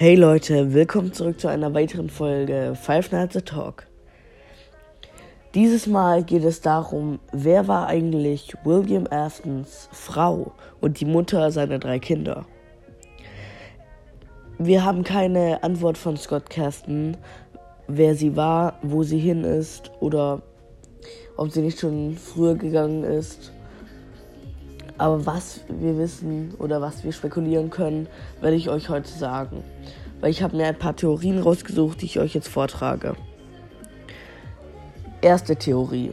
Hey Leute, willkommen zurück zu einer weiteren Folge Five Nights at Talk. Dieses Mal geht es darum, wer war eigentlich William Aftons Frau und die Mutter seiner drei Kinder. Wir haben keine Antwort von Scott Kersten, wer sie war, wo sie hin ist oder ob sie nicht schon früher gegangen ist. Aber was wir wissen oder was wir spekulieren können, werde ich euch heute sagen. Weil ich habe mir ein paar Theorien rausgesucht, die ich euch jetzt vortrage. Erste Theorie.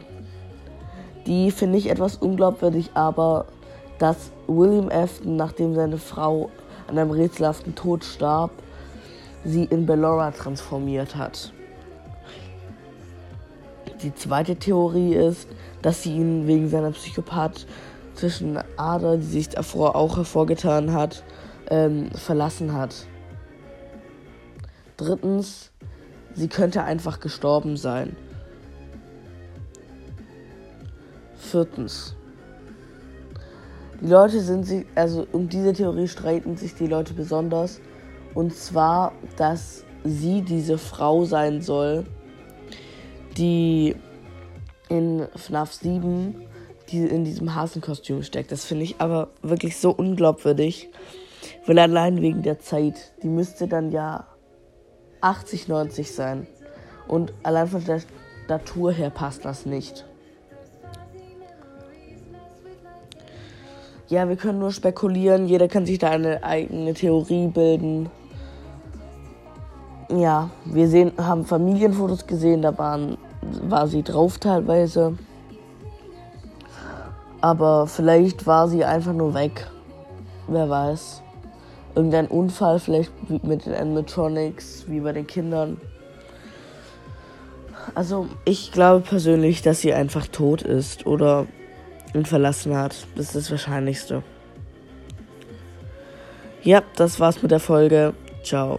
Die finde ich etwas unglaubwürdig, aber dass William Afton, nachdem seine Frau an einem rätselhaften Tod starb, sie in Bellora transformiert hat. Die zweite Theorie ist, dass sie ihn wegen seiner Psychopath zwischen Ader, die sich davor auch hervorgetan hat, ähm, verlassen hat. Drittens, sie könnte einfach gestorben sein. Viertens, die Leute sind sich, also um diese Theorie streiten sich die Leute besonders. Und zwar, dass sie diese Frau sein soll, die in FNAF 7 die in diesem Hasenkostüm steckt. Das finde ich aber wirklich so unglaubwürdig. Weil allein wegen der Zeit, die müsste dann ja 80, 90 sein. Und allein von der Statur her passt das nicht. Ja, wir können nur spekulieren. Jeder kann sich da eine eigene Theorie bilden. Ja, wir sehen, haben Familienfotos gesehen, da waren, war sie drauf teilweise. Aber vielleicht war sie einfach nur weg. Wer weiß. Irgendein Unfall, vielleicht mit den Animatronics, wie bei den Kindern. Also, ich glaube persönlich, dass sie einfach tot ist oder ihn verlassen hat. Das ist das Wahrscheinlichste. Ja, das war's mit der Folge. Ciao.